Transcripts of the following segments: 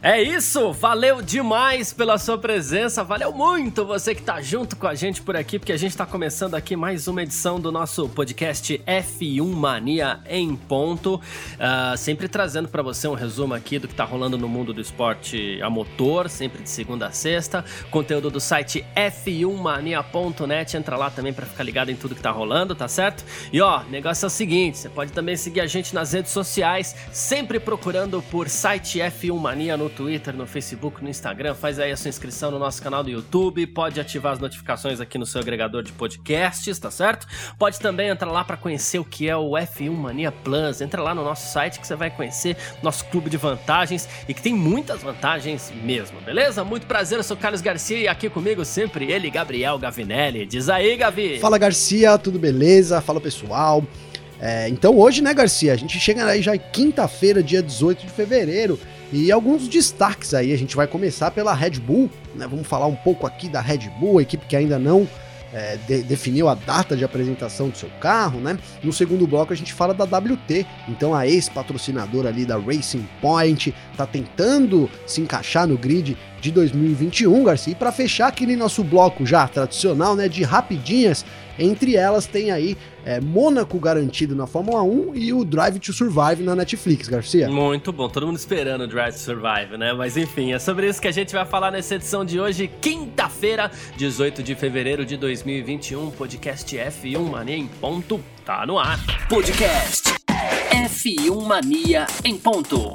É isso, valeu demais pela sua presença, valeu muito você que tá junto com a gente por aqui, porque a gente tá começando aqui mais uma edição do nosso podcast F1 Mania em ponto, uh, sempre trazendo para você um resumo aqui do que tá rolando no mundo do esporte a motor, sempre de segunda a sexta, conteúdo do site f1mania.net, entra lá também para ficar ligado em tudo que tá rolando, tá certo? E ó, negócio é o seguinte, você pode também seguir a gente nas redes sociais, sempre procurando por site F1 Mania no Twitter, no Facebook, no Instagram. Faz aí a sua inscrição no nosso canal do YouTube. Pode ativar as notificações aqui no seu agregador de podcasts, tá certo? Pode também entrar lá para conhecer o que é o F1 Mania Plus. Entra lá no nosso site que você vai conhecer nosso clube de vantagens e que tem muitas vantagens mesmo, beleza? Muito prazer, eu sou Carlos Garcia e aqui comigo sempre ele, Gabriel Gavinelli. Diz aí, Gavi. Fala, Garcia, tudo beleza? Fala, pessoal. É, então hoje, né, Garcia, a gente chega aí já quinta-feira, dia 18 de fevereiro, e alguns destaques aí, a gente vai começar pela Red Bull, né? Vamos falar um pouco aqui da Red Bull, a equipe que ainda não é, de, definiu a data de apresentação do seu carro, né? No segundo bloco a gente fala da WT, então a ex-patrocinadora ali da Racing Point tá tentando se encaixar no grid de 2021, Garcia. E para fechar aquele nosso bloco já tradicional, né, de rapidinhas, entre elas tem aí é, Mônaco garantido na Fórmula 1 e o Drive to Survive na Netflix, Garcia. Muito bom, todo mundo esperando o Drive to Survive, né? Mas enfim, é sobre isso que a gente vai falar nessa edição de hoje, quinta-feira, 18 de fevereiro de 2021, podcast F1 Mania em ponto, tá no ar. Podcast F1 Mania em ponto.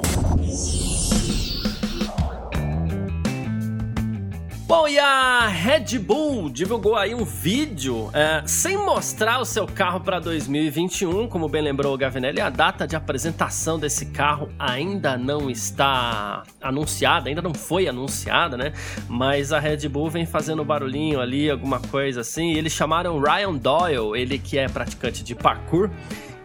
Bom, e a Red Bull divulgou aí um vídeo é, sem mostrar o seu carro para 2021, como bem lembrou o Gavinelli, a data de apresentação desse carro ainda não está anunciada, ainda não foi anunciada, né? Mas a Red Bull vem fazendo barulhinho ali, alguma coisa assim, eles chamaram Ryan Doyle, ele que é praticante de parkour,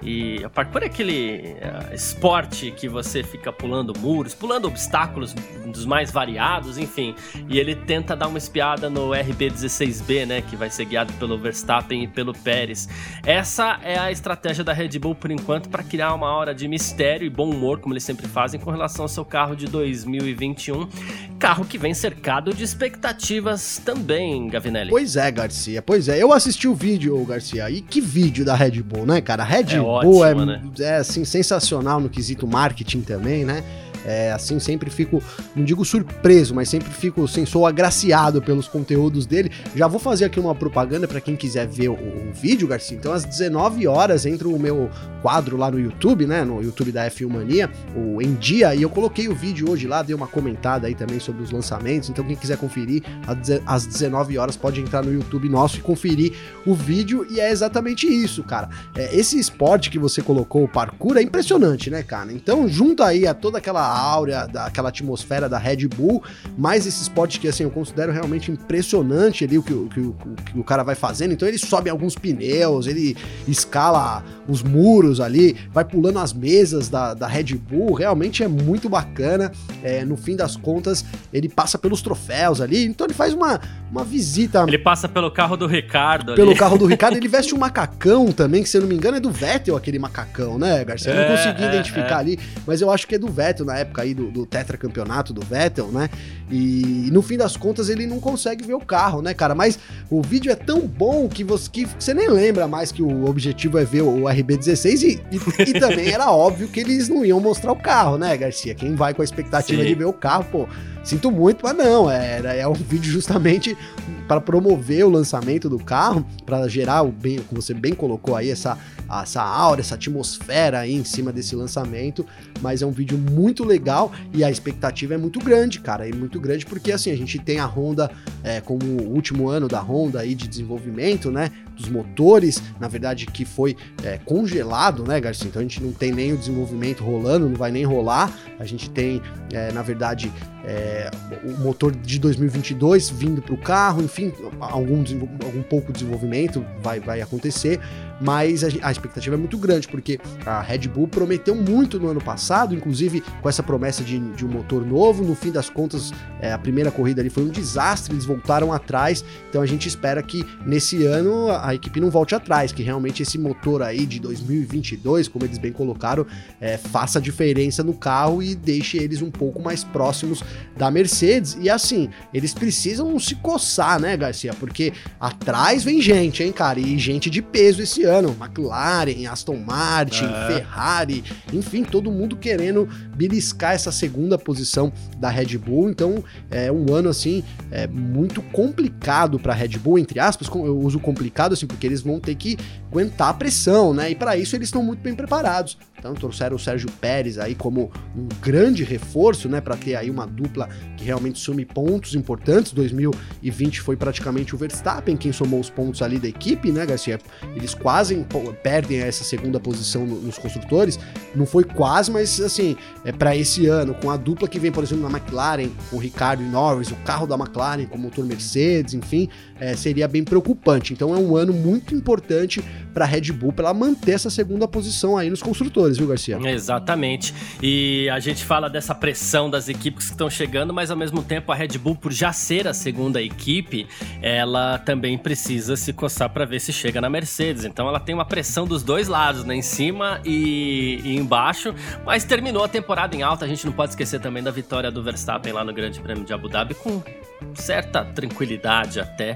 e a parkour é aquele uh, esporte que você fica pulando muros, pulando obstáculos dos mais variados, enfim. E ele tenta dar uma espiada no RB16B, né? Que vai ser guiado pelo Verstappen e pelo Pérez. Essa é a estratégia da Red Bull por enquanto para criar uma hora de mistério e bom humor, como eles sempre fazem, com relação ao seu carro de 2021. Carro que vem cercado de expectativas também, Gavinelli. Pois é, Garcia. Pois é. Eu assisti o vídeo, Garcia. E que vídeo da Red Bull, né, cara? Red é Bull é, né? é assim sensacional no quesito marketing também, né? É, assim, sempre fico, não digo surpreso, mas sempre fico, assim, sou agraciado pelos conteúdos dele. Já vou fazer aqui uma propaganda para quem quiser ver o, o, vídeo, Garcia. Então, às 19 horas, entra o meu quadro lá no YouTube, né? No YouTube da F1 Mania, o Em Dia, e eu coloquei o vídeo hoje lá, dei uma comentada aí também sobre os lançamentos. Então, quem quiser conferir, às 19 horas, pode entrar no YouTube nosso e conferir o vídeo. E é exatamente isso, cara. É, esse esporte que você colocou, o parkour, é impressionante, né, cara? Então, junto aí a toda aquela áurea, daquela atmosfera da Red Bull, mais esse esporte que assim eu considero realmente impressionante ali o que, o, que, o, que o cara vai fazendo. Então ele sobe alguns pneus, ele escala os muros ali, vai pulando as mesas da, da Red Bull, realmente é muito bacana. É, no fim das contas, ele passa pelos troféus ali, então ele faz uma, uma visita. Ele passa pelo carro do Ricardo. Pelo ali. carro do Ricardo, ele veste um macacão também, que se eu não me engano é do Vettel aquele macacão, né, Garcia? Eu não é, consegui é, identificar é. ali, mas eu acho que é do Vettel na época aí do, do tetracampeonato do Vettel, né? E no fim das contas ele não consegue ver o carro, né, cara? Mas o vídeo é tão bom que você, que você nem lembra mais que o objetivo é ver o RB16 e, e, e também era óbvio que eles não iam mostrar o carro, né, Garcia? Quem vai com a expectativa Sim. de ver o carro, pô, sinto muito, mas não, é, é um vídeo justamente para promover o lançamento do carro, para gerar o bem, como você bem colocou aí, essa, essa aura, essa atmosfera aí em cima desse lançamento, mas é um vídeo muito legal e a expectativa é muito grande, cara, é muito grande porque assim, a gente tem a Honda é, como o último ano da Honda aí de desenvolvimento, né, dos motores, na verdade que foi é, congelado, né, Garcia, então a gente não tem nem o desenvolvimento rolando, não vai nem rolar, a gente tem, é, na verdade, é, o motor de 2022 vindo para o carro, enfim, algum, algum pouco desenvolvimento vai, vai acontecer, mas a, a, expectativa é muito grande, porque a Red Bull prometeu muito no ano passado, inclusive com essa promessa de, de um motor novo, no fim das contas, é, a primeira corrida ali foi um desastre, eles voltaram atrás, então a gente espera que nesse ano a, a equipe não volte atrás, que realmente esse motor aí de 2022, como eles bem colocaram, é, faça diferença no carro e deixe eles um pouco mais próximos da Mercedes, e assim, eles precisam se coçar, né, Garcia, porque atrás vem gente, hein, cara, e gente de peso esse ano ano, McLaren, Aston Martin, é. Ferrari, enfim, todo mundo querendo beliscar essa segunda posição da Red Bull. Então, é um ano assim é muito complicado para a Red Bull, entre aspas. Eu uso complicado assim porque eles vão ter que aguentar a pressão, né? E para isso eles estão muito bem preparados. Então trouxeram o Sérgio Pérez aí como um grande reforço, né, para ter aí uma dupla que realmente sume pontos importantes. 2020 foi praticamente o Verstappen quem somou os pontos ali da equipe, né, Garcia? Eles quase perdem essa segunda posição nos construtores. Não foi quase, mas assim, é para esse ano com a dupla que vem, por exemplo, na McLaren, com o Ricardo e Norris, o carro da McLaren com o motor Mercedes, enfim, é, seria bem preocupante. Então é um ano muito importante para a Red Bull para ela manter essa segunda posição aí nos construtores, viu, Garcia? Exatamente. E a gente fala dessa pressão das equipes que estão chegando, mas ao mesmo tempo a Red Bull, por já ser a segunda equipe, ela também precisa se coçar para ver se chega na Mercedes. Então ela tem uma pressão dos dois lados, né, em cima e, e embaixo, mas terminou a temporada em alta. A gente não pode esquecer também da vitória do Verstappen lá no Grande Prêmio de Abu Dhabi com certa tranquilidade até,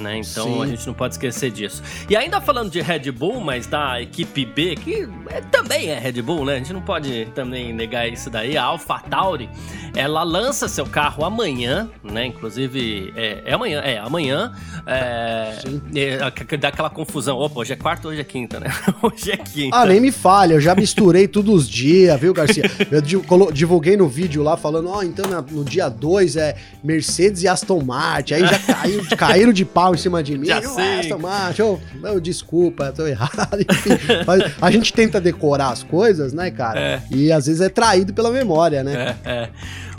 né? Então Sim. a gente não pode esquecer disso. E ainda falando de Red Bull, mas da equipe B, que é, também é Red Bull, né? A gente não pode também negar isso daí. A AlphaTauri, ela lança seu carro amanhã, né? Inclusive, é, é amanhã, é amanhã. É, é, dá aquela confusão. Opa, hoje é quarta, hoje é quinta, né? hoje é quinta. Ah, nem me falha, eu já misturei todos os dias, viu, Garcia? Eu divulguei no vídeo lá falando, ó, oh, então no dia 2 é Mercedes e Aston Martin, aí já caiu, caíram de pau em cima de mim. Já eu, sei. Aston Martin, desculpa, tô errado. Enfim, a gente tenta decorar as coisas, né, cara? É. E às vezes é traído pela memória, né? É, é.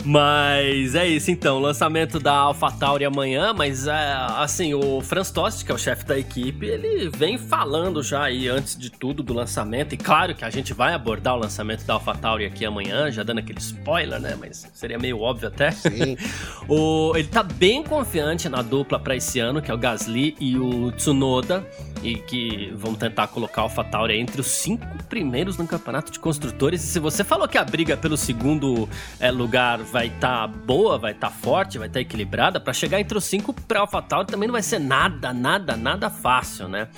Mas é isso então, lançamento da AlphaTauri amanhã, mas é, assim, o Franz Tost, que é o chefe da equipe, ele vem falando já aí antes de tudo do lançamento, e claro que a gente vai abordar o lançamento da AlphaTauri aqui amanhã, já dando aquele spoiler, né, mas seria meio óbvio até. Sim. o, ele tá bem confiante na dupla para esse ano, que é o Gasly e o Tsunoda, e que vão tentar colocar a AlphaTauri entre os cinco primeiros no campeonato de construtores, e se você falou que a briga pelo segundo é, lugar vai estar tá boa, vai estar tá forte, vai estar tá equilibrada, para chegar entre os cinco para AlphaTauri também não vai ser nada, nada, nada fácil, né?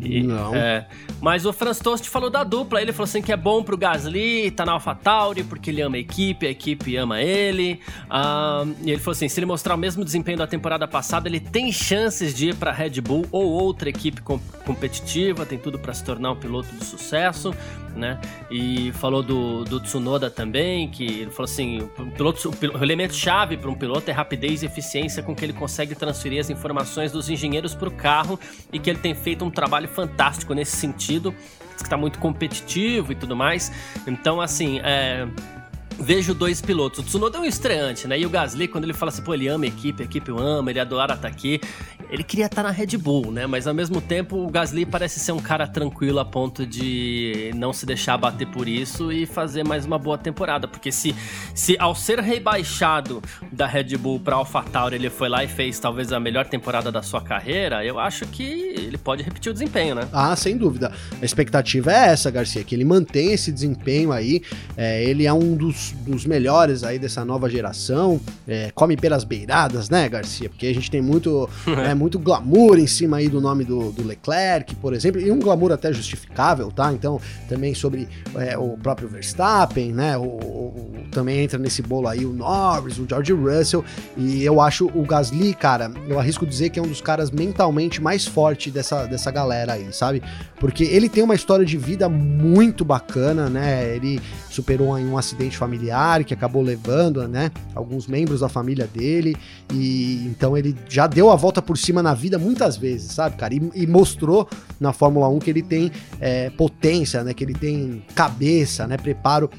E, não. É, mas o Franz Tost falou da dupla, ele falou assim que é bom pro Gasly, tá na AlphaTauri, porque ele ama a equipe, a equipe ama ele. E ele falou assim, se ele mostrar o mesmo desempenho da temporada passada, ele tem chances de ir pra Red Bull ou outra equipe com, competitiva, tem tudo para se tornar um piloto de sucesso, né? E falou do, do Tsunoda também, que ele falou assim, o piloto piloto, o elemento chave para um piloto é rapidez e eficiência com que ele consegue transferir as informações dos engenheiros para o carro e que ele tem feito um trabalho fantástico nesse sentido, que está muito competitivo e tudo mais. Então, assim, é, vejo dois pilotos. O Tsunoda é um estreante, né? E o Gasly, quando ele fala assim, pô, ele ama a equipe, a equipe o ama, ele adora estar aqui. Ele queria estar na Red Bull, né? Mas ao mesmo tempo, o Gasly parece ser um cara tranquilo a ponto de não se deixar bater por isso e fazer mais uma boa temporada. Porque se, se ao ser rebaixado da Red Bull para AlphaTauri, ele foi lá e fez talvez a melhor temporada da sua carreira, eu acho que ele pode repetir o desempenho, né? Ah, sem dúvida. A expectativa é essa, Garcia, que ele mantenha esse desempenho aí. É, ele é um dos dos, melhores aí dessa nova geração. É, come pelas beiradas, né, Garcia? Porque a gente tem muito, é, muito glamour em cima aí do nome do, do, Leclerc, por exemplo, e um glamour até justificável, tá? Então, também sobre é, o próprio Verstappen, né? O, o, também entra nesse bolo aí o Norris, o George Russell, e eu acho o Gasly, cara, eu arrisco dizer que é um dos caras mentalmente mais forte dessa, dessa galera aí, sabe? Porque ele tem uma história de vida muito bacana, né? Ele superou um acidente familiar familiar que acabou levando, né, alguns membros da família dele. E então ele já deu a volta por cima na vida muitas vezes, sabe, cara, e, e mostrou na Fórmula 1 que ele tem é, potência, né, que ele tem cabeça, né, preparo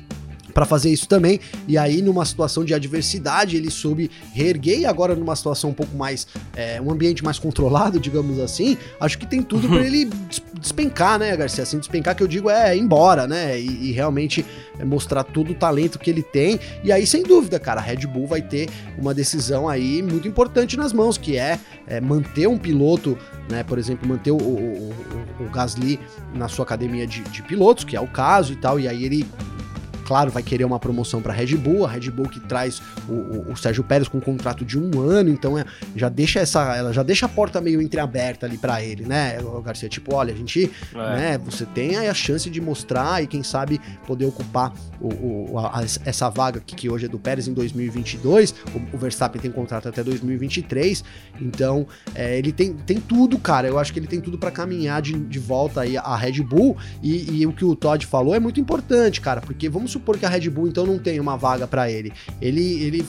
para fazer isso também. E aí, numa situação de adversidade, ele soube reerguer. E agora, numa situação um pouco mais. É, um ambiente mais controlado, digamos assim, acho que tem tudo para ele despencar, né, Garcia? Assim, despencar que eu digo é ir embora, né? E, e realmente é mostrar todo o talento que ele tem. E aí, sem dúvida, cara, a Red Bull vai ter uma decisão aí muito importante nas mãos, que é, é manter um piloto, né? Por exemplo, manter o, o, o, o Gasly na sua academia de, de pilotos, que é o caso e tal. E aí ele claro, vai querer uma promoção para Red Bull, a Red Bull que traz o, o, o, Sérgio Pérez com um contrato de um ano, então é, já deixa essa, ela já deixa a porta meio entreaberta ali para ele, né, o Garcia, tipo, olha, a gente, é. né, você tem aí a chance de mostrar e quem sabe poder ocupar o, a, essa vaga que, que hoje é do Pérez em 2022, o, o Verstappen tem contrato até 2023, então é, ele tem, tem tudo, cara, eu acho que ele tem tudo para caminhar de, de volta aí a Red Bull. E, e o que o Todd falou é muito importante, cara, porque vamos supor que a Red Bull então não tem uma vaga para ele. Ele, ele,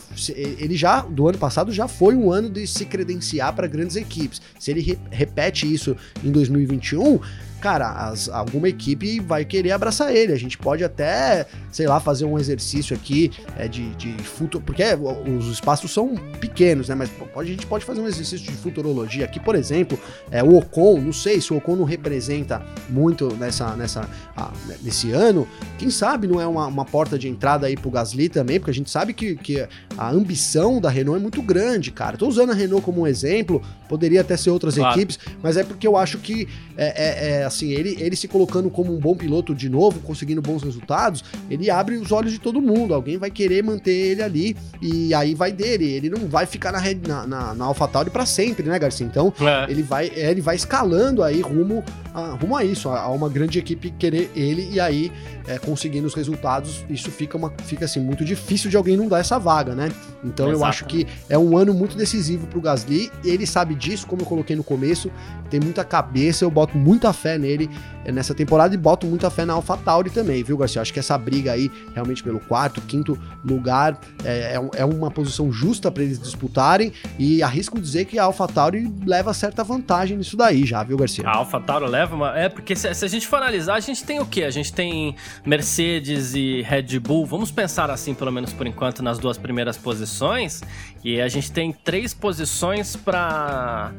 ele já, do ano passado, já foi um ano de se credenciar para grandes equipes. Se ele re repete isso em 2021, cara, as, alguma equipe vai querer abraçar ele. A gente pode até, sei lá, fazer um exercício aqui é, de, de futuro, porque é, os espaços são pequenos, né? Mas pode, a gente pode fazer um exercício de futurologia aqui, por exemplo, é, o Ocon, não sei se o Ocon não representa muito nessa, nessa, ah, nesse ano, quem sabe não é uma, uma porta de entrada aí pro Gasly também, porque a gente sabe que, que a ambição da Renault é muito grande, cara. Tô usando a Renault como um exemplo, poderia até ser outras claro. equipes, mas é porque eu acho que é, é, é assim, ele, ele se colocando como um bom piloto de novo, conseguindo bons resultados, ele abre os olhos de todo mundo. Alguém vai querer manter ele ali e aí vai dele. Ele não vai ficar na, na, na, na AlphaTauri para sempre, né, Garcia? Então, é. ele, vai, ele vai escalando aí rumo a, rumo a isso, a, a uma grande equipe querer ele e aí é, conseguindo os resultados, isso fica, uma, fica assim, muito difícil de alguém não dar essa vaga, né? Então Exato. eu acho que é um ano muito decisivo pro Gasly, ele sabe disso, como eu coloquei no começo, tem muita cabeça, eu boto muita fé nele é, nessa temporada e boto muita fé na AlphaTauri também, viu, Garcia? Acho que essa briga aí, realmente pelo quarto, quinto lugar, é, é, é uma posição justa para eles disputarem e arrisco dizer que a AlphaTauri leva certa vantagem nisso daí já, viu, Garcia? A AlphaTauri leva uma... É, porque se, se a gente for analisar, a gente tem o quê? A gente tem Mercedes e Red Bull, vamos pensar assim, pelo menos por enquanto, nas duas primeiras posições, e a gente tem três posições para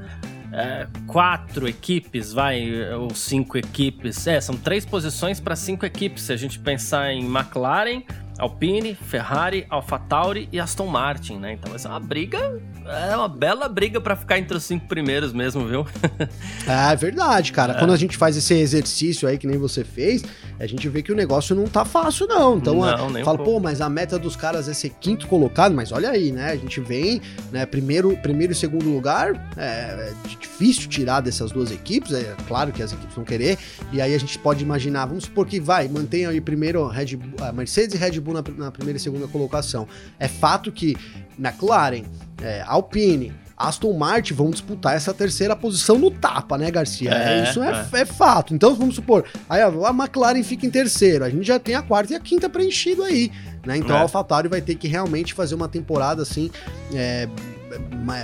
é, quatro equipes, vai, ou cinco equipes. É, são três posições para cinco equipes. Se a gente pensar em McLaren, Alpine, Ferrari, AlphaTauri e Aston Martin, né? Então vai ser uma briga, é uma bela briga para ficar entre os cinco primeiros mesmo, viu? é verdade, cara. É. Quando a gente faz esse exercício aí que nem você fez, a gente vê que o negócio não tá fácil não. Então, não, fala, um pô, mas a meta dos caras é ser quinto colocado, mas olha aí, né? A gente vem, né, primeiro, primeiro e segundo lugar, é, é difícil tirar dessas duas equipes, é claro que as equipes vão querer, e aí a gente pode imaginar, vamos supor que vai, mantenha aí primeiro Red Bull, Mercedes e Red Bull na, na primeira e segunda colocação. É fato que McLaren, é, Alpine, Aston Martin vão disputar essa terceira posição no tapa, né, Garcia? É, Isso é, é. é, fato. Então, vamos supor, aí a McLaren fica em terceiro, a gente já tem a quarta e a quinta preenchido aí, né? Então, é. a AlphaTauri vai ter que realmente fazer uma temporada assim, é,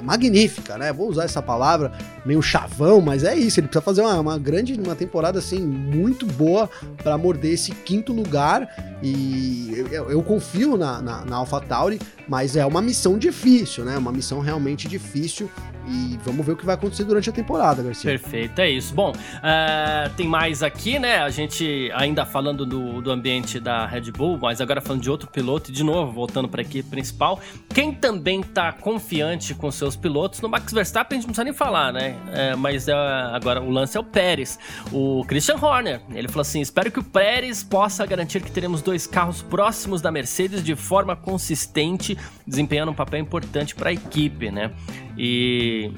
magnífica, né? Vou usar essa palavra meio chavão, mas é isso. Ele precisa fazer uma, uma grande, uma temporada assim muito boa para morder esse quinto lugar. E eu, eu confio na, na, na AlphaTauri, mas é uma missão difícil, né? Uma missão realmente difícil. E vamos ver o que vai acontecer durante a temporada, Garcia. Perfeito, é isso. Bom, uh, tem mais aqui, né? A gente ainda falando do, do ambiente da Red Bull, mas agora falando de outro piloto, e de novo, voltando para a equipe principal. Quem também tá confiante com seus pilotos, no Max Verstappen a gente não precisa nem falar, né? É, mas uh, agora o lance é o Pérez. O Christian Horner, ele falou assim: espero que o Pérez possa garantir que teremos dois carros próximos da Mercedes de forma consistente, desempenhando um papel importante para a equipe, né? E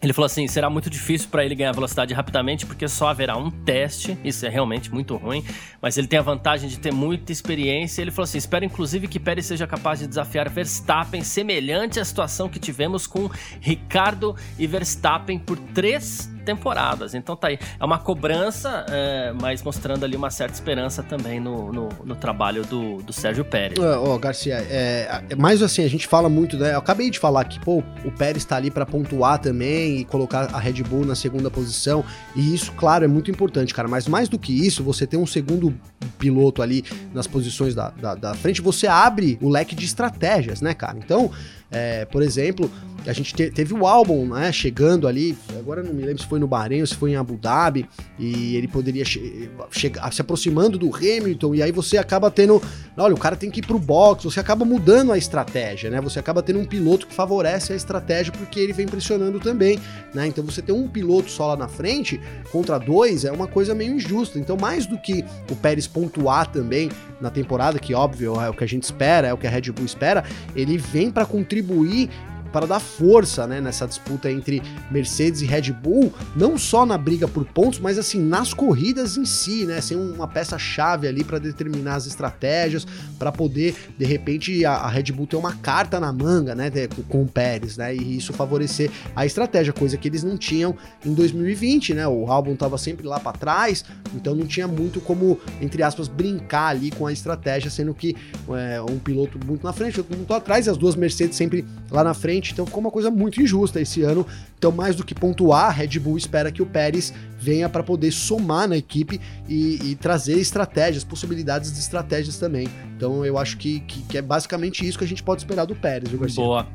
ele falou assim: será muito difícil para ele ganhar velocidade rapidamente, porque só haverá um teste. Isso é realmente muito ruim. Mas ele tem a vantagem de ter muita experiência. Ele falou assim: espero inclusive que Pérez seja capaz de desafiar Verstappen, semelhante à situação que tivemos com Ricardo e Verstappen por três temporadas. Então tá aí. É uma cobrança, é, mas mostrando ali uma certa esperança também no, no, no trabalho do, do Sérgio Pérez. Ó, oh, Garcia, é, é, mais assim, a gente fala muito, né? Eu acabei de falar que, pô, o Pérez tá ali para pontuar também e colocar a Red Bull na segunda posição. E isso, claro, é muito importante, cara. Mas mais do que isso, você ter um segundo piloto ali nas posições da, da, da frente, você abre o leque de estratégias, né, cara? Então, é, por exemplo, a gente te, teve o álbum, né, chegando ali, agora não me lembro se foi no Bahrein ou se foi em Abu Dhabi, e ele poderia che chegar se aproximando do Hamilton, e aí você acaba tendo, olha, o cara tem que ir pro box, você acaba mudando a estratégia, né? Você acaba tendo um piloto que favorece a estratégia porque ele vem pressionando também, né? Então você ter um piloto só lá na frente contra dois é uma coisa meio injusta. Então, mais do que o Pérez pontuar também na temporada, que óbvio é o que a gente espera, é o que a Red Bull espera, ele vem para contribuir contribuir para dar força né, nessa disputa entre Mercedes e Red Bull, não só na briga por pontos, mas assim nas corridas em si, né? Sem uma peça-chave ali para determinar as estratégias, para poder de repente a, a, Red Bull ter uma carta na manga, né, com, o Pérez, né? E isso favorecer a estratégia, coisa que eles não tinham em 2020, né? O álbum estava sempre lá para trás, então não tinha muito como entre aspas brincar ali com a estratégia, sendo que é, um piloto muito na frente, outro muito atrás, e as duas Mercedes sempre lá na frente frente, então ficou uma coisa muito injusta esse ano. Então, mais do que pontuar, Red Bull espera que o Pérez venha para poder somar na equipe e, e, trazer estratégias, possibilidades de estratégias também. Então, eu acho que, que, que, é basicamente isso que a gente pode esperar do Pérez, viu, Garcia? Boa.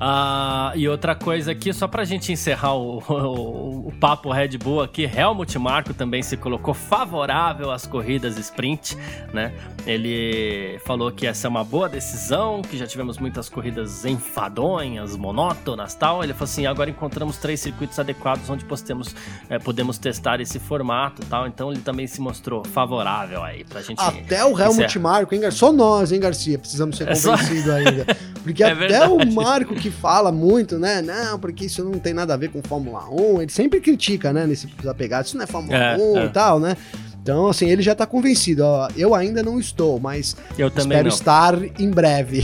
Uh, e outra coisa aqui, só para a gente encerrar o, o, o, papo Red Bull aqui, Helmut Marko também se colocou favorável às corridas sprint, né? Ele falou que essa é uma boa decisão, que já tivemos muitas corridas enfadonhas, monótonas tal. Ele falou assim: agora encontramos três circuitos adequados onde podemos, é, podemos testar esse formato tal. Então ele também se mostrou favorável aí pra gente. Até o Helmut Marco, hein, Garcia? Só nós, hein, Garcia? Precisamos ser convencidos é só... ainda. Porque é até verdade. o Marco que fala muito, né? Não, porque isso não tem nada a ver com Fórmula 1. Ele sempre critica, né? Nesse pegado. Isso não é Fórmula é, 1 é. e tal, né? Então, assim, ele já tá convencido. Ó, eu ainda não estou, mas eu também espero não. estar em breve.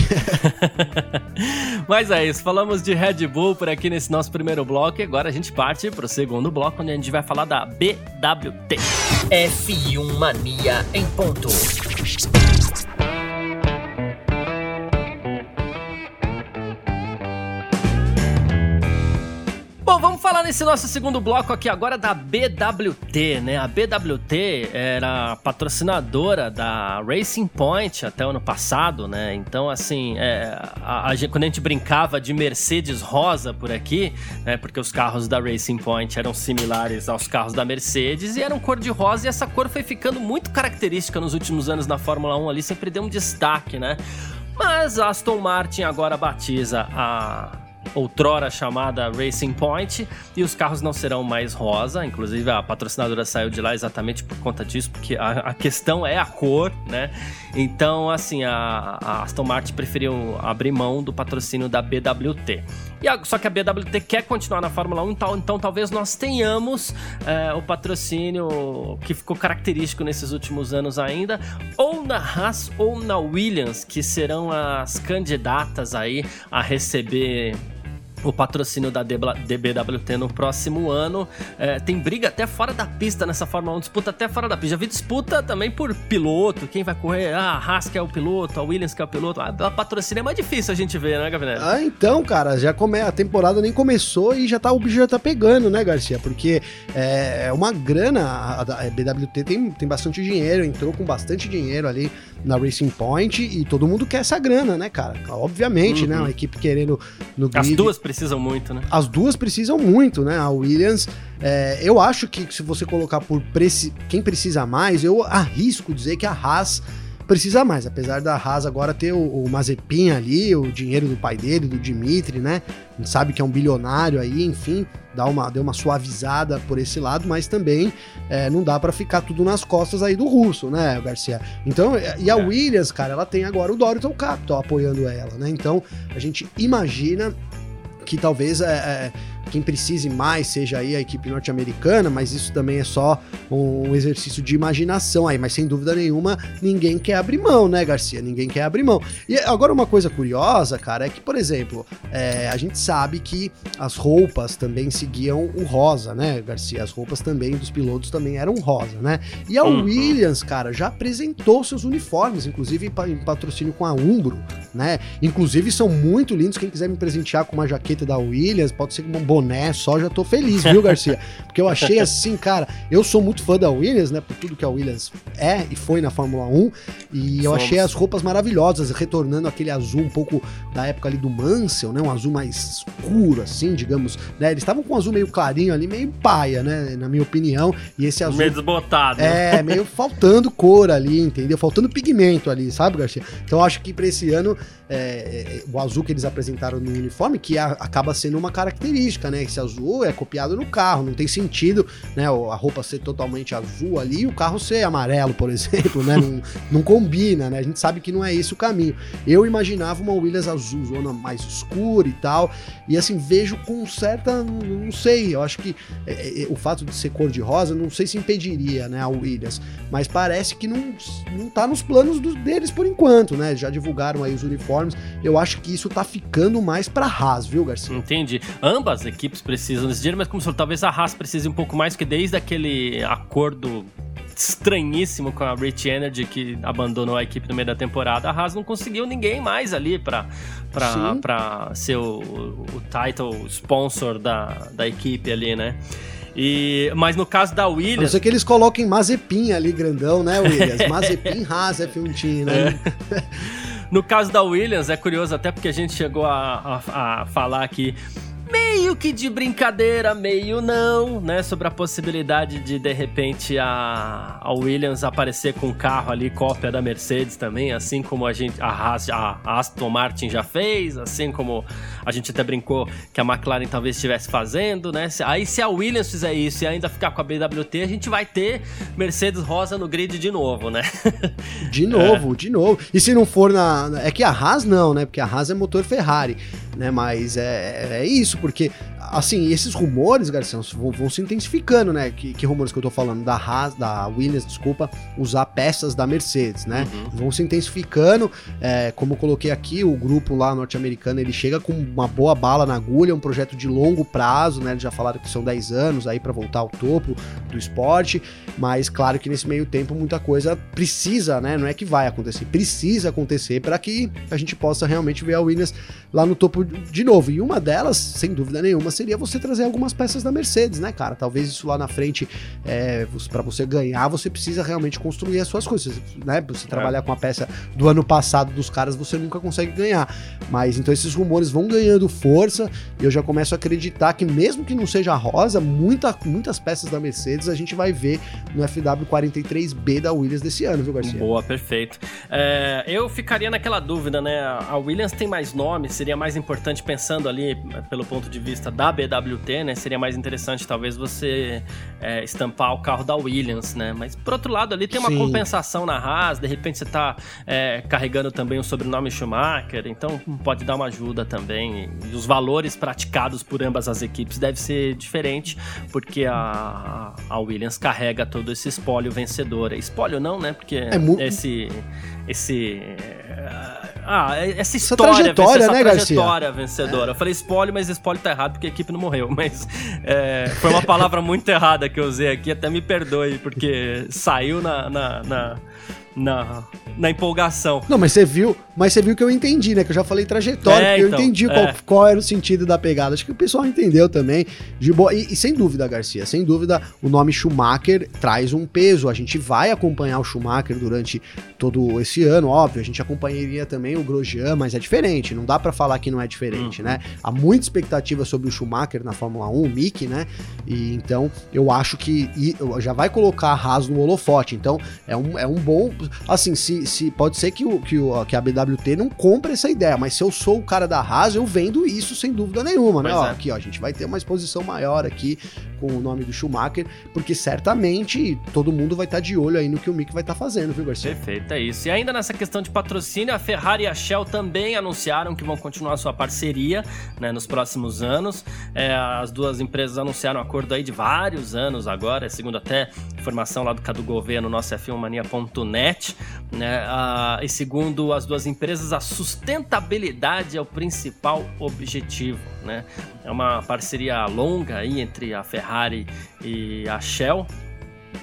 mas é isso. Falamos de Red Bull por aqui nesse nosso primeiro bloco e agora a gente parte pro segundo bloco, onde a gente vai falar da BWT. F1 Mania em ponto. Bom, vamos falar nesse nosso segundo bloco aqui agora da BWT, né? A BWT era patrocinadora da Racing Point até o ano passado, né? Então, assim, é, a, a, quando a gente brincava de Mercedes rosa por aqui, né? Porque os carros da Racing Point eram similares aos carros da Mercedes e eram cor de rosa e essa cor foi ficando muito característica nos últimos anos na Fórmula 1 ali, sempre deu um destaque, né? Mas a Aston Martin agora batiza a outrora chamada Racing Point, e os carros não serão mais rosa, inclusive a patrocinadora saiu de lá exatamente por conta disso, porque a, a questão é a cor, né? Então, assim, a, a, Aston Martin preferiu abrir mão do patrocínio da BWT. E a, só que a BWT quer continuar na Fórmula 1, então, então talvez nós tenhamos é, o patrocínio que ficou característico nesses últimos anos ainda, ou na Haas ou na Williams, que serão as candidatas aí a receber o patrocínio da DBWT no próximo ano. É, tem briga até fora da pista nessa Fórmula 1, disputa até fora da pista. Já vi disputa também por piloto, quem vai correr. Ah, a Haas que é o piloto, a Williams que é o piloto. A, a patrocínio é mais difícil a gente ver, né, Gabriel? Ah, então, cara, já come... a temporada nem começou e já tá, o bicho já tá pegando, né, Garcia? Porque é, é uma grana, a, a BWT tem, tem bastante dinheiro, entrou com bastante dinheiro ali na Racing Point e todo mundo quer essa grana, né, cara? Obviamente, né, uhum. né? Uma equipe querendo no grid. As duas precisam muito, né? As duas precisam muito, né? A Williams, é, eu acho que se você colocar por preci... quem precisa mais, eu arrisco dizer que a Haas precisa mais, apesar da Haas agora ter o, o Mazepin ali, o dinheiro do pai dele, do Dimitri, né? A gente sabe que é um bilionário aí, enfim, dá uma, deu uma suavizada por esse lado, mas também é, não dá para ficar tudo nas costas aí do russo, né, Garcia? Então, e a é. Williams, cara, ela tem agora o Doriton Capital apoiando ela, né? Então, a gente imagina que talvez é, é quem precise mais seja aí a equipe norte-americana, mas isso também é só um exercício de imaginação aí, mas sem dúvida nenhuma, ninguém quer abrir mão, né, Garcia? Ninguém quer abrir mão. E agora uma coisa curiosa, cara, é que, por exemplo, é, a gente sabe que as roupas também seguiam o rosa, né, Garcia? As roupas também dos pilotos também eram rosa, né? E a uhum. Williams, cara, já apresentou seus uniformes, inclusive em patrocínio com a Umbro, né? Inclusive são muito lindos. Quem quiser me presentear com uma jaqueta da Williams, pode ser um boné só, já tô feliz, viu, Garcia? Porque eu achei assim, cara, eu sou muito fã da Williams, né? Por tudo que a Williams é e foi na Fórmula 1. E eu achei as roupas maravilhosas, retornando aquele azul um pouco da época ali do Mansell, né? Um azul mais escuro, assim, digamos. Né? Eles estavam com um azul meio clarinho ali, meio paia, né? Na minha opinião. E esse azul. Meio desbotado. É, meio faltando cor ali, entendeu? Faltando pigmento ali, sabe, Garcia? Então eu acho que pra esse ano é, é, o azul que eles apresentaram no uniforme, que a, acaba sendo uma característica, né? Esse azul é copiado no carro, não tem sentido, né? A roupa ser totalmente azul ali e o carro ser amarelo, por exemplo, né? não, não combina, né? A gente sabe que não é esse o caminho. Eu imaginava uma Williams azul, zona mais escura e tal, e assim, vejo com certa, não sei, eu acho que é, é, o fato de ser cor de rosa, não sei se impediria, né, a Williams, mas parece que não, não tá nos planos do, deles por enquanto, né? Já divulgaram aí os uniformes uniformes. Eu acho que isso tá ficando mais pra Haas, viu, Garcia? Entendi. Ambas equipes precisam desse dinheiro, mas como falou, talvez a Haas precise um pouco mais, porque desde aquele acordo estranhíssimo com a Rich Energy que abandonou a equipe no meio da temporada, a Haas não conseguiu ninguém mais ali para para ser o, o title sponsor da, da equipe ali, né? E, mas no caso da Williams. Eu sei que eles coloquem Mazepin ali, grandão, né, Williams? Mazepin Haas F1 né? É. No caso da Williams, é curioso até porque a gente chegou a, a, a falar aqui meio que de brincadeira, meio não, né? Sobre a possibilidade de, de repente, a, a Williams aparecer com um carro ali, cópia da Mercedes também, assim como a gente, a, Haas, a, Aston Martin já fez, assim como a gente até brincou que a McLaren talvez estivesse fazendo, né? Aí se a Williams fizer isso e ainda ficar com a BWT, a gente vai ter Mercedes rosa no grid de novo, né? De novo, é. de novo. E se não for na. É que a Haas não, né? Porque a Haas é motor Ferrari, né? Mas é, é isso, porque assim, esses rumores, Garcia, vão, vão, se intensificando, né? Que, que, rumores que eu tô falando? Da Haas, da Williams, desculpa, usar peças da Mercedes, né? Uhum. Vão se intensificando. É, como eu coloquei aqui, o grupo lá norte-americano, ele chega com uma boa bala na agulha, um projeto de longo prazo, né? Eles já falaram que são 10 anos aí para voltar ao topo do esporte, mas claro que nesse meio tempo muita coisa precisa, né? Não é que vai acontecer, precisa acontecer para que a gente possa realmente ver a Williams lá no topo de novo. E uma delas, sem dúvida nenhuma, seria você trazer algumas peças da Mercedes, né, cara? Talvez isso lá na frente, é, para você ganhar, você precisa realmente construir as suas coisas, né? Você é. trabalhar com a peça do ano passado dos caras, você nunca consegue ganhar. Mas então esses rumores vão ganhando força e eu já começo a acreditar que mesmo que não seja rosa, muita, muitas peças da Mercedes a gente vai ver no FW43B da Williams desse ano, viu, Garcia? Boa, perfeito. É, eu ficaria naquela dúvida, né? A Williams tem mais nomes, seria mais importante pensando ali pelo ponto de vista da BWT, né? Seria mais interessante talvez você é, estampar o carro da Williams, né? Mas por outro lado ali tem uma Sim. compensação na Haas, de repente você tá é, carregando também o sobrenome Schumacher, então pode dar uma ajuda também. E os valores praticados por ambas as equipes deve ser diferente, porque a, a Williams carrega todo esse espólio vencedor. Espólio não, né? Porque é esse esse ah, essa história, essa trajetória, essa né, trajetória Garcia? vencedora. É. Eu falei spoiler, mas spoiler tá errado porque a equipe não morreu. Mas é, foi uma palavra muito errada que eu usei aqui, até me perdoe, porque saiu na, na, na na, na empolgação. Não, mas você viu, mas você viu que eu entendi, né? Que eu já falei trajetória, é, então, eu entendi é. qual, qual, era o sentido da pegada. Acho que o pessoal entendeu também. De boa. E, e, sem dúvida, Garcia, sem dúvida, o nome Schumacher traz um peso. A gente vai acompanhar o Schumacher durante todo esse ano, óbvio. A gente acompanharia também o Grosjean, mas é diferente. Não dá para falar que não é diferente, uhum. né? Há muita expectativa sobre o Schumacher na Fórmula 1, o Mick, né? E então eu acho que e, já vai colocar a Haas no holofote. Então é um, é um bom assim, se, se pode ser que, o, que, o, que a BWT não compre essa ideia, mas se eu sou o cara da Haas, eu vendo isso sem dúvida nenhuma, né? Ó, é. Aqui, ó, a gente vai ter uma exposição maior aqui com o nome do Schumacher, porque certamente todo mundo vai estar tá de olho aí no que o Mick vai estar tá fazendo, viu, Garcia? Perfeito, é isso. E ainda nessa questão de patrocínio, a Ferrari e a Shell também anunciaram que vão continuar sua parceria né, nos próximos anos. É, as duas empresas anunciaram um acordo aí de vários anos agora, segundo até informação lá do Cadu Gouveia no nosso F1mania.net. Né, a, e segundo as duas empresas, a sustentabilidade é o principal objetivo. Né? É uma parceria longa aí entre a Ferrari e a Shell.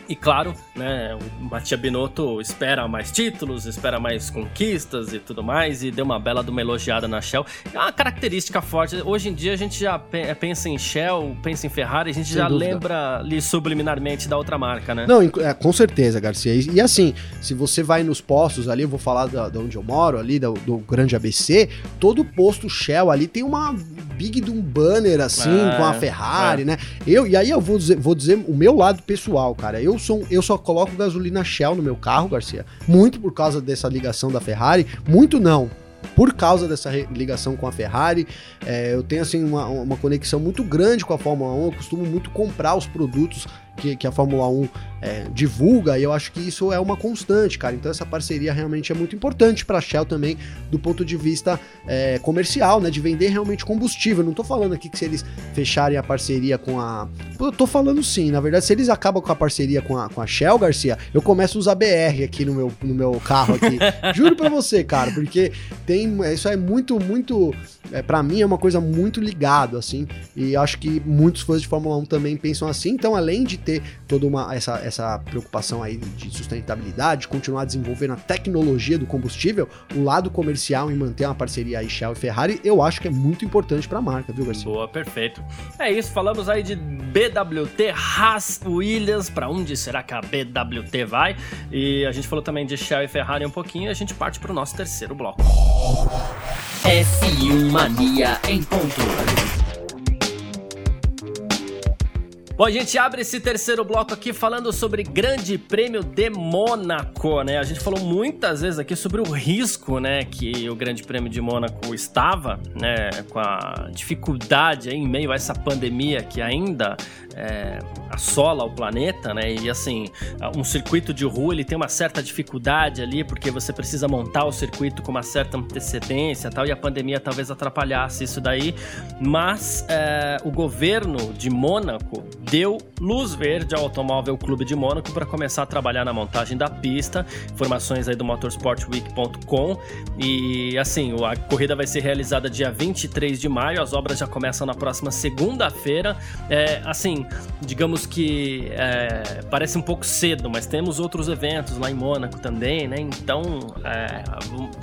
E claro, né, o Matia Binotto espera mais títulos, espera mais conquistas e tudo mais, e deu uma bela de uma elogiada na Shell. É uma característica forte. Hoje em dia a gente já pensa em Shell, pensa em Ferrari, a gente Sem já dúvida. lembra ali subliminarmente da outra marca, né? Não, é, com certeza, Garcia. E, e, assim, se você vai nos postos ali, eu vou falar da, da onde eu moro, ali, do, do grande ABC, todo posto Shell ali tem uma big de um banner assim, é, com a Ferrari, é. né? Eu, e aí eu vou dizer, vou dizer o meu lado pessoal, cara. Eu sou eu só coloco gasolina Shell no meu carro, Garcia, muito por causa dessa ligação da Ferrari, muito não, por causa dessa ligação com a Ferrari. É, eu tenho assim uma, uma conexão muito grande com a Fórmula 1, eu costumo muito comprar os produtos que, que a Fórmula 1 é, divulga, e eu acho que isso é uma constante, cara. Então essa parceria realmente é muito importante para a Shell também, do ponto de vista é, comercial, né? De vender realmente combustível. não tô falando aqui que se eles fecharem a parceria com a. Eu tô falando sim, na verdade, se eles acabam com a parceria com a, com a Shell, Garcia, eu começo a usar BR aqui no meu, no meu carro aqui. Juro pra você, cara, porque tem. Isso é muito, muito. É, para mim é uma coisa muito ligado, assim, e acho que muitos fãs de Fórmula 1 também pensam assim. Então, além de ter toda uma essa, essa preocupação aí de sustentabilidade, continuar desenvolvendo a tecnologia do combustível, o lado comercial em manter uma parceria aí Shell e Ferrari, eu acho que é muito importante para a marca, viu, Garcia? Boa, perfeito. É isso, falamos aí de BWT, Haas, Williams, para onde será que a BWT vai? E a gente falou também de Shell e Ferrari um pouquinho, e a gente parte para o nosso terceiro bloco. F1 Mania em ponto. Bom, a gente abre esse terceiro bloco aqui falando sobre Grande Prêmio de Mônaco, né? A gente falou muitas vezes aqui sobre o risco, né, que o Grande Prêmio de Mônaco estava, né, com a dificuldade em meio a essa pandemia que ainda é, assola o planeta, né? E assim, um circuito de rua ele tem uma certa dificuldade ali, porque você precisa montar o circuito com uma certa antecedência tal, e a pandemia talvez atrapalhasse isso daí. Mas é, o governo de Mônaco deu luz verde ao Automóvel Clube de Mônaco para começar a trabalhar na montagem da pista. Informações aí do motorsportweek.com. E assim, a corrida vai ser realizada dia 23 de maio, as obras já começam na próxima segunda-feira. É, assim, digamos que é, parece um pouco cedo, mas temos outros eventos lá em Mônaco também, né? Então é,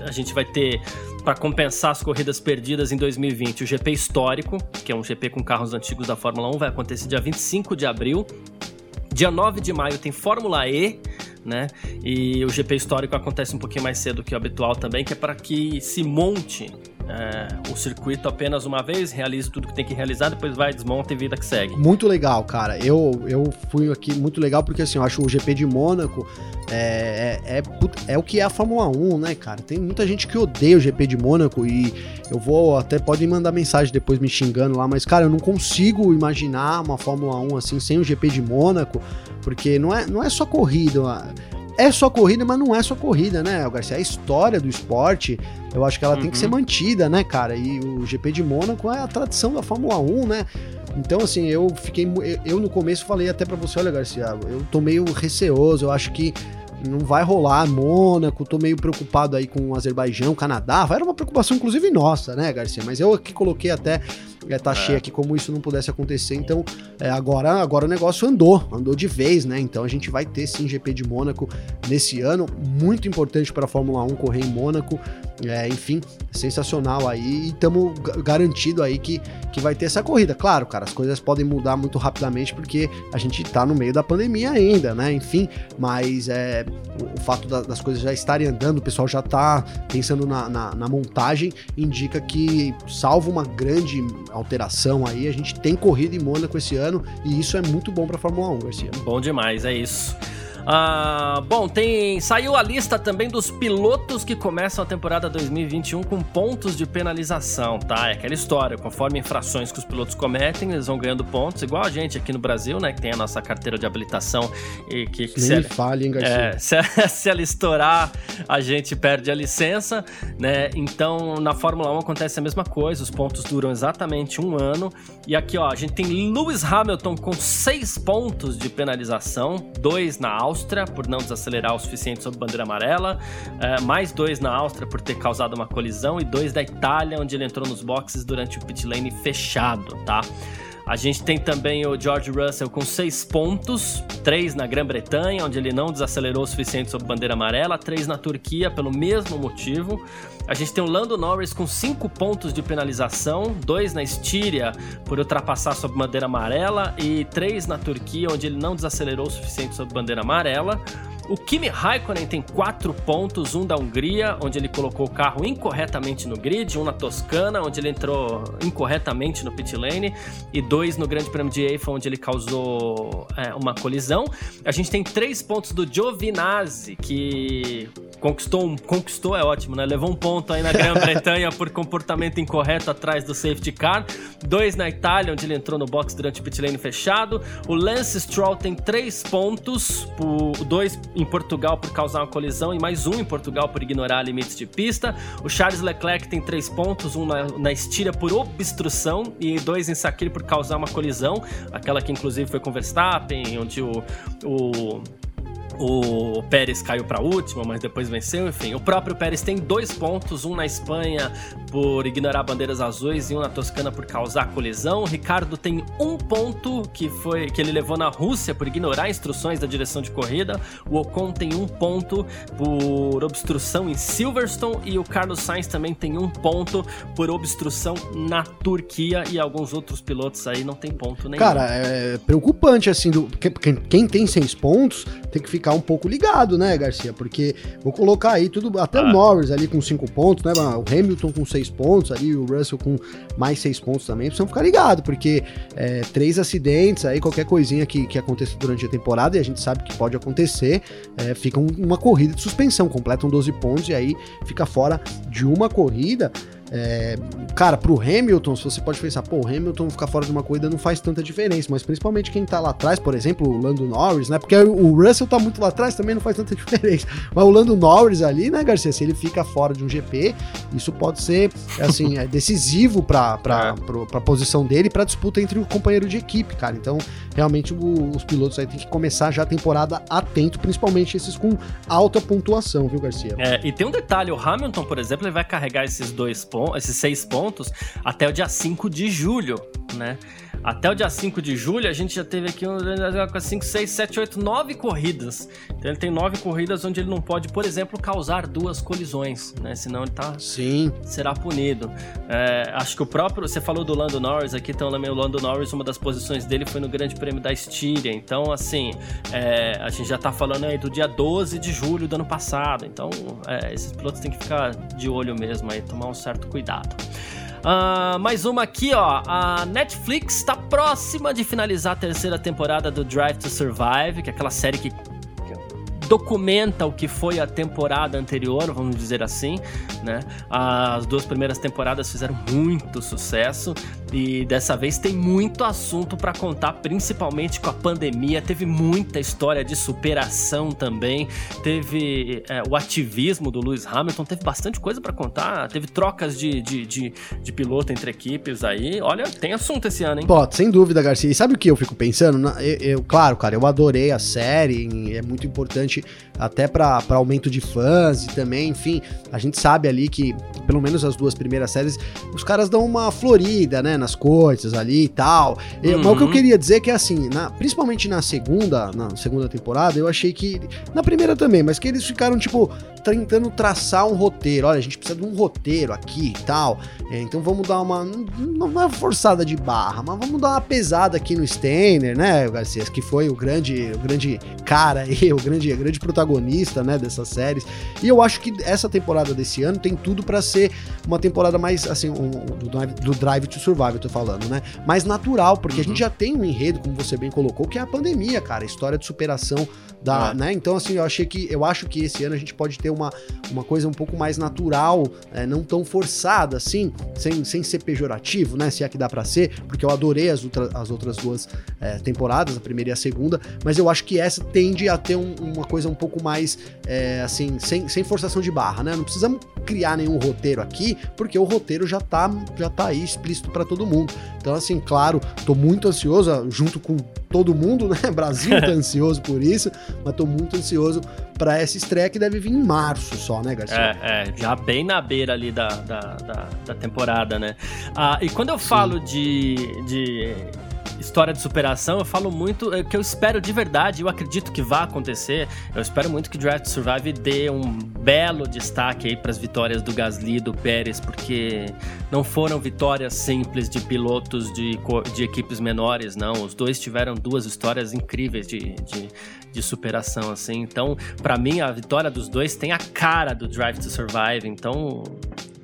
a gente vai ter para compensar as corridas perdidas em 2020 o GP histórico, que é um GP com carros antigos da Fórmula 1, vai acontecer dia 25 de abril. Dia 9 de maio tem Fórmula E, né? E o GP histórico acontece um pouquinho mais cedo que o habitual também, que é para que se monte é, o circuito apenas uma vez, realiza tudo que tem que realizar, depois vai, desmonta e vida que segue. Muito legal, cara. Eu, eu fui aqui muito legal porque assim, eu acho o GP de Mônaco é, é, é, é, o que é a Fórmula 1, né, cara? Tem muita gente que odeia o GP de Mônaco e eu vou até podem mandar mensagem depois me xingando lá, mas cara, eu não consigo imaginar uma Fórmula 1 assim sem o GP de Mônaco, porque não é, não é só corrida é só corrida, mas não é só corrida, né, Garcia? A história do esporte, eu acho que ela uhum. tem que ser uhum. mantida, né, cara? E o GP de Mônaco é a tradição da Fórmula 1, né? Então, assim, eu fiquei. Eu no começo falei até para você, olha, Garcia, eu tô meio receoso, eu acho que não vai rolar Mônaco, tô meio preocupado aí com o Azerbaijão, Canadá, era uma preocupação inclusive nossa, né, Garcia? Mas eu aqui coloquei até é, tá é. cheio aqui como isso não pudesse acontecer, então é, agora, agora o negócio andou, andou de vez, né? Então a gente vai ter sim GP de Mônaco nesse ano, muito importante para a Fórmula 1 correr em Mônaco, é, enfim, sensacional aí e estamos garantido aí que, que vai ter essa corrida. Claro, cara, as coisas podem mudar muito rapidamente porque a gente tá no meio da pandemia ainda, né? Enfim, mas é, o, o fato da, das coisas já estarem andando, o pessoal já tá pensando na, na, na montagem, indica que, salvo uma grande alteração aí, a gente tem corrida em Mônaco esse ano e isso é muito bom para a Fórmula 1, Garcia. Bom demais, é isso. Ah, bom, tem saiu a lista também dos pilotos que começam a temporada 2021 com pontos de penalização, tá? É aquela história, conforme infrações que os pilotos cometem, eles vão ganhando pontos, igual a gente aqui no Brasil, né, que tem a nossa carteira de habilitação e que, que se, ela, fale, hein, é, se, se ela estourar, a gente perde a licença, né? Então, na Fórmula 1 acontece a mesma coisa, os pontos duram exatamente um ano. E aqui, ó, a gente tem Lewis Hamilton com seis pontos de penalização, dois na Áustria Áustria por não desacelerar o suficiente sob bandeira amarela, é, mais dois na Áustria por ter causado uma colisão e dois da Itália, onde ele entrou nos boxes durante o pit lane fechado, tá? A gente tem também o George Russell com seis pontos, três na Grã-Bretanha, onde ele não desacelerou o suficiente sob bandeira amarela, três na Turquia pelo mesmo motivo. A gente tem o Lando Norris com cinco pontos de penalização, dois na Estíria por ultrapassar sob bandeira amarela e três na Turquia, onde ele não desacelerou o suficiente sob bandeira amarela. O Kimi Raikkonen tem quatro pontos, um da Hungria, onde ele colocou o carro incorretamente no grid, um na Toscana, onde ele entrou incorretamente no pit lane, e dois no Grande Prêmio de Eiffel, onde ele causou é, uma colisão. A gente tem três pontos do Giovinazzi, que conquistou um, conquistou é ótimo, né? Levou um ponto aí na Grã-Bretanha por comportamento incorreto atrás do safety car. Dois na Itália, onde ele entrou no box durante o pit lane fechado. O Lance Stroll tem três pontos, por, dois em Portugal por causar uma colisão e mais um em Portugal por ignorar limites de pista. O Charles Leclerc tem três pontos, um na, na estilha por obstrução e dois em Sakir por causar uma colisão, aquela que inclusive foi com Verstappen, onde o, o o Pérez caiu para a última, mas depois venceu. Enfim, o próprio Pérez tem dois pontos: um na Espanha por ignorar bandeiras azuis e um na Toscana por causar colisão. O Ricardo tem um ponto que foi que ele levou na Rússia por ignorar instruções da direção de corrida. O Ocon tem um ponto por obstrução em Silverstone e o Carlos Sainz também tem um ponto por obstrução na Turquia e alguns outros pilotos aí não tem ponto nenhum. Cara, é preocupante assim, do, quem, tem seis pontos tem que ficar ficar um pouco ligado, né, Garcia? Porque vou colocar aí tudo, até ah. o Norris ali com cinco pontos, né? O Hamilton com seis pontos ali, o Russell com mais seis pontos também, precisam ficar ligado, porque é, três acidentes aí, qualquer coisinha que, que aconteça durante a temporada, e a gente sabe que pode acontecer, é, fica uma corrida de suspensão, completam 12 pontos e aí fica fora de uma corrida. É, cara, pro Hamilton, se você pode pensar, pô, o Hamilton ficar fora de uma corrida não faz tanta diferença, mas principalmente quem tá lá atrás, por exemplo, o Lando Norris, né? Porque o Russell tá muito lá atrás também não faz tanta diferença. Mas o Lando Norris ali, né, Garcia, se ele fica fora de um GP, isso pode ser, assim, é decisivo pra, pra, é. pra, pra posição dele e pra disputa entre o companheiro de equipe, cara. Então, realmente, o, os pilotos aí tem que começar já a temporada atento, principalmente esses com alta pontuação, viu, Garcia? É, e tem um detalhe, o Hamilton, por exemplo, ele vai carregar esses dois pontos pontos, esses seis pontos até o dia 5 de julho, né? Até o dia 5 de julho, a gente já teve aqui 5, 6, 7, 8, 9 corridas. Então ele tem 9 corridas onde ele não pode, por exemplo, causar duas colisões, né? Senão ele tá. Sim. Será punido. É, acho que o próprio. Você falou do Lando Norris aqui, então o Lando Norris, uma das posições dele foi no Grande Prêmio da Estíria. Então, assim, é, a gente já tá falando aí do dia 12 de julho do ano passado. Então, é, esses pilotos têm que ficar de olho mesmo aí, tomar um certo cuidado. Uh, mais uma aqui, ó. A Netflix está próxima de finalizar a terceira temporada do Drive to Survive, que é aquela série que documenta o que foi a temporada anterior, vamos dizer assim, né? As duas primeiras temporadas fizeram muito sucesso e dessa vez tem muito assunto para contar, principalmente com a pandemia. Teve muita história de superação também, teve é, o ativismo do Lewis Hamilton, teve bastante coisa para contar. Teve trocas de, de, de, de, piloto entre equipes aí. Olha, tem assunto esse ano, hein? Pô, sem dúvida, Garcia. E sabe o que eu fico pensando? Eu, eu claro, cara, eu adorei a série, é muito importante até para aumento de fãs e também, enfim, a gente sabe ali que, pelo menos as duas primeiras séries, os caras dão uma florida, né, nas coisas ali e tal. Uhum. Mas o que eu uhum. queria dizer é que, assim, na, principalmente na segunda, na segunda temporada, eu achei que, na primeira também, mas que eles ficaram, tipo, tentando traçar um roteiro. Olha, a gente precisa de um roteiro aqui e tal. É, então vamos dar uma. Não é forçada de barra, mas vamos dar uma pesada aqui no Steiner, né, Garcia? Que foi o grande, o grande cara aí, o grande, grande protagonista, né, dessas séries. E eu acho que essa temporada desse ano tem tudo para ser uma temporada mais, assim, um, do, do, Drive to Survive, eu tô falando, né? Mais natural, porque uhum. a gente já tem um enredo, como você bem colocou, que é a pandemia, cara. A história de superação da, é. né? Então, assim, eu achei que eu acho que esse ano a gente pode ter uma, uma coisa um pouco mais natural, é, não tão forçada, assim, sem, sem ser pejorativo, né? Se é que dá para ser, porque eu adorei as, outra, as outras duas é, temporadas, a primeira e a segunda, mas eu acho que essa tende a ter um, uma coisa um pouco mais, é, assim, sem, sem forçação de barra, né? Não precisamos criar nenhum roteiro aqui, porque o roteiro já tá, já tá aí explícito para todo mundo. Então, assim, claro, tô muito ansioso, junto com todo mundo, né? Brasil tá ansioso por isso, mas tô muito ansioso para essa estreia que deve vir em março só, né, Garcia? É, é já bem na beira ali da, da, da, da temporada, né? Ah, e quando eu falo de, de história de superação, eu falo muito é, que eu espero de verdade, eu acredito que vai acontecer. Eu espero muito que to Survive dê um belo destaque aí para as vitórias do Gasly e do Pérez, porque não foram vitórias simples de pilotos de, de equipes menores, não. Os dois tiveram duas histórias incríveis de, de, de superação, assim. Então, para mim, a vitória dos dois tem a cara do Drive to Survive. Então,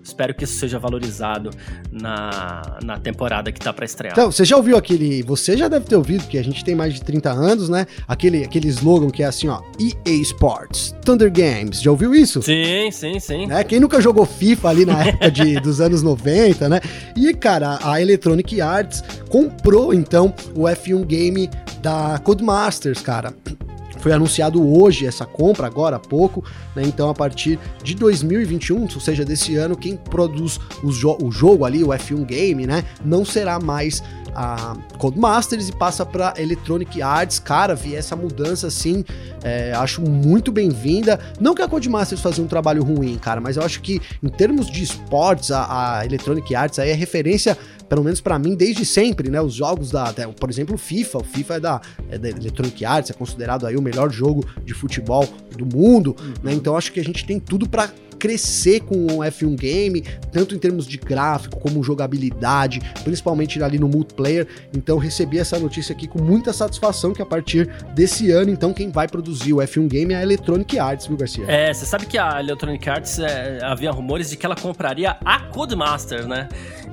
espero que isso seja valorizado na, na temporada que tá para estrear. Então, você já ouviu aquele. Você já deve ter ouvido, que a gente tem mais de 30 anos, né? Aquele, aquele slogan que é assim, ó: EA Sports, Thunder Games. Já ouviu isso? Sim, sim, sim. Né? Quem nunca jogou FIFA ali na época de, dos anos 90, né? E, cara, a Electronic Arts comprou então o F1 Game da Codemasters, cara. Foi anunciado hoje essa compra, agora há pouco, né? Então, a partir de 2021, ou seja, desse ano, quem produz o, jo o jogo ali, o F1 Game, né? Não será mais a Codemasters e passa para Electronic Arts. Cara, vi essa mudança assim, é, acho muito bem-vinda. Não que a Codemasters fazia um trabalho ruim, cara, mas eu acho que em termos de esportes, a, a Electronic Arts aí é referência pelo menos para mim, desde sempre, né? Os jogos da, da, por exemplo, o FIFA, o FIFA é da, é da Electronic Arts, é considerado aí o melhor jogo de futebol do mundo, uhum. né? Então acho que a gente tem tudo para crescer com o F1 Game, tanto em termos de gráfico como jogabilidade, principalmente ali no multiplayer. Então recebi essa notícia aqui com muita satisfação que a partir desse ano, então quem vai produzir o F1 Game é a Electronic Arts, viu, Garcia? É, você sabe que a Electronic Arts é, havia rumores de que ela compraria a Codemasters, né?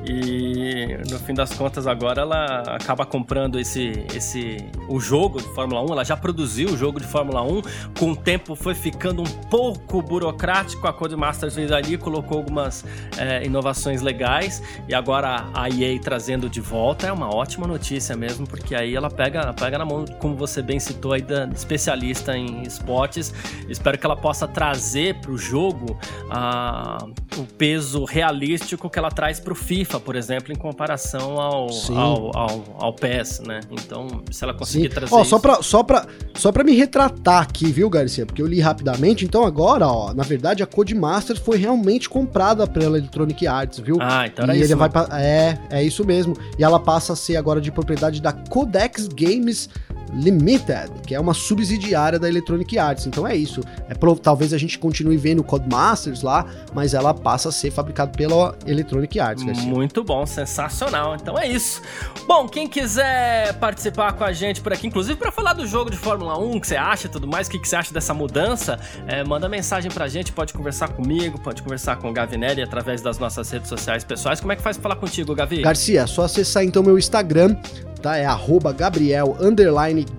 E no fim das contas agora ela acaba comprando esse esse o jogo de Fórmula 1, ela já produziu o jogo de Fórmula 1, com o tempo foi ficando um pouco burocrático a Codemasters Masters fez ali, colocou algumas é, inovações legais e agora a EA trazendo de volta é uma ótima notícia mesmo, porque aí ela pega, pega na mão, como você bem citou aí, da especialista em esportes. Espero que ela possa trazer para o jogo uh, o peso realístico que ela traz para o FIFA, por exemplo, em comparação ao, ao, ao, ao, PES, né? Então, se ela conseguir Sim. trazer. Ó, só para só pra, só pra me retratar aqui, viu, Garcia? Porque eu li rapidamente. Então, agora, ó, na verdade, a Codemasters Master foi realmente comprada pela Electronic Arts, viu? Ah, então era e isso. Ele vai é, é isso mesmo. E ela passa a ser agora de propriedade da Codex Games Limited, que é uma subsidiária da Electronic Arts. Então é isso. É pro, talvez a gente continue vendo o Codemasters lá, mas ela passa a ser fabricada pela Electronic Arts. Garcia. Muito bom, sensacional. Então é isso. Bom, quem quiser participar com a gente por aqui, inclusive para falar do jogo de Fórmula 1, o que você acha e tudo mais, o que, que você acha dessa mudança, é, manda mensagem pra gente, pode conversar comigo, pode conversar com o Gavinelli através das nossas redes sociais pessoais. Como é que faz pra falar contigo, Gavi? Garcia, é só acessar então meu Instagram, tá? É arroba Gabriel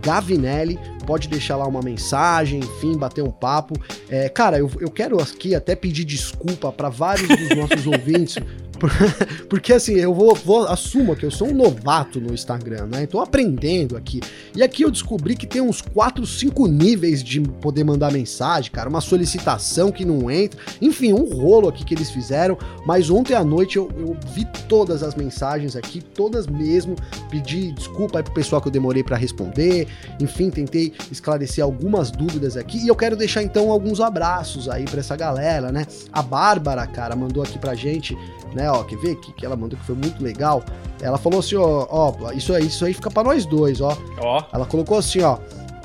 Gavinelli. Pode deixar lá uma mensagem, enfim, bater um papo. É, cara, eu, eu quero aqui até pedir desculpa para vários dos nossos ouvintes Porque assim, eu vou, vou assumo que eu sou um novato no Instagram, né? Então aprendendo aqui. E aqui eu descobri que tem uns 4, 5 níveis de poder mandar mensagem, cara, uma solicitação que não entra. Enfim, um rolo aqui que eles fizeram. Mas ontem à noite eu, eu vi todas as mensagens aqui, todas mesmo. Pedi desculpa aí pro pessoal que eu demorei para responder. Enfim, tentei esclarecer algumas dúvidas aqui. E eu quero deixar então alguns abraços aí para essa galera, né? A Bárbara, cara, mandou aqui pra gente né? Ó, quer ver que, que ela mandou que foi muito legal? Ela falou assim, ó, ó, isso aí, isso aí fica para nós dois, ó. Ó. Ela colocou assim, ó.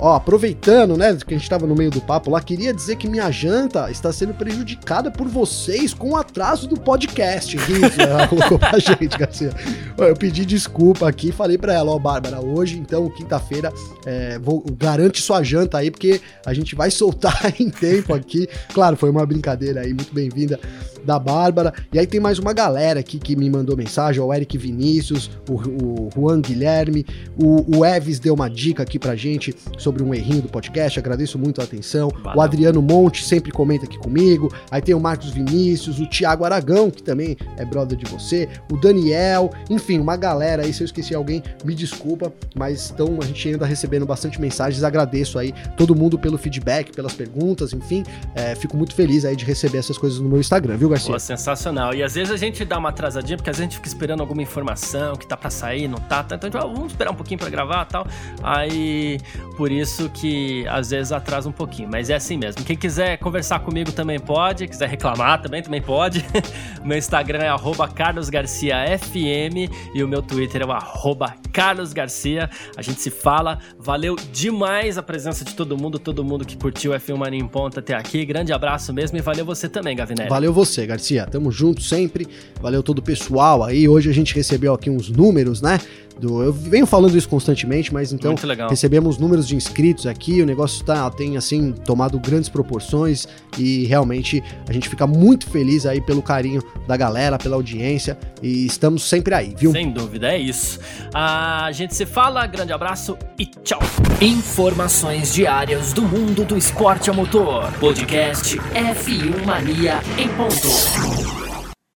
Ó, aproveitando, né, que a gente tava no meio do papo lá, queria dizer que minha janta está sendo prejudicada por vocês com o atraso do podcast. Isso, ela colocou pra gente, Garcia. Eu pedi desculpa aqui, falei pra ela, ó, Bárbara, hoje, então, quinta-feira, é, vou, garante sua janta aí, porque a gente vai soltar em tempo aqui. Claro, foi uma brincadeira aí, muito bem-vinda da Bárbara. E aí tem mais uma galera aqui que me mandou mensagem: o Eric Vinícius, o, o Juan Guilherme, o, o Eves deu uma dica aqui pra gente sobre um errinho do podcast. Agradeço muito a atenção. Valeu. O Adriano Monte sempre comenta aqui comigo. Aí tem o Marcos Vinícius, o Thiago Aragão, que também é brother de você, o Daniel, enfim, uma galera aí. Se eu esqueci alguém, me desculpa, mas então a gente ainda recebendo bastante mensagens. Agradeço aí todo mundo pelo feedback, pelas perguntas, enfim. É, fico muito feliz aí de receber essas coisas no meu Instagram, viu? Garcia? Pô, sensacional. E às vezes a gente dá uma atrasadinha, porque às vezes a gente fica esperando alguma informação que tá pra sair, não tá, tá então ah, vamos esperar um pouquinho pra gravar tal. Aí, por isso que às vezes atrasa um pouquinho, mas é assim mesmo. Quem quiser conversar comigo também pode, quiser reclamar também, também pode. meu Instagram é carlosgarciafm e o meu Twitter é o Carlos Garcia. A gente se fala. Valeu demais a presença de todo mundo, todo mundo que curtiu F1 Mania em Ponta até aqui. Grande abraço mesmo e valeu você também, Gavinelli. Valeu você, Garcia. Tamo junto sempre. Valeu todo o pessoal aí. Hoje a gente recebeu aqui uns números, né? Do, eu venho falando isso constantemente, mas então recebemos números de inscritos aqui, o negócio tá, tem assim tomado grandes proporções e realmente a gente fica muito feliz aí pelo carinho da galera, pela audiência e estamos sempre aí, viu? Sem dúvida, é isso. A gente se fala, grande abraço e tchau. Informações diárias do mundo do esporte a motor. Podcast F1 Mania em ponto.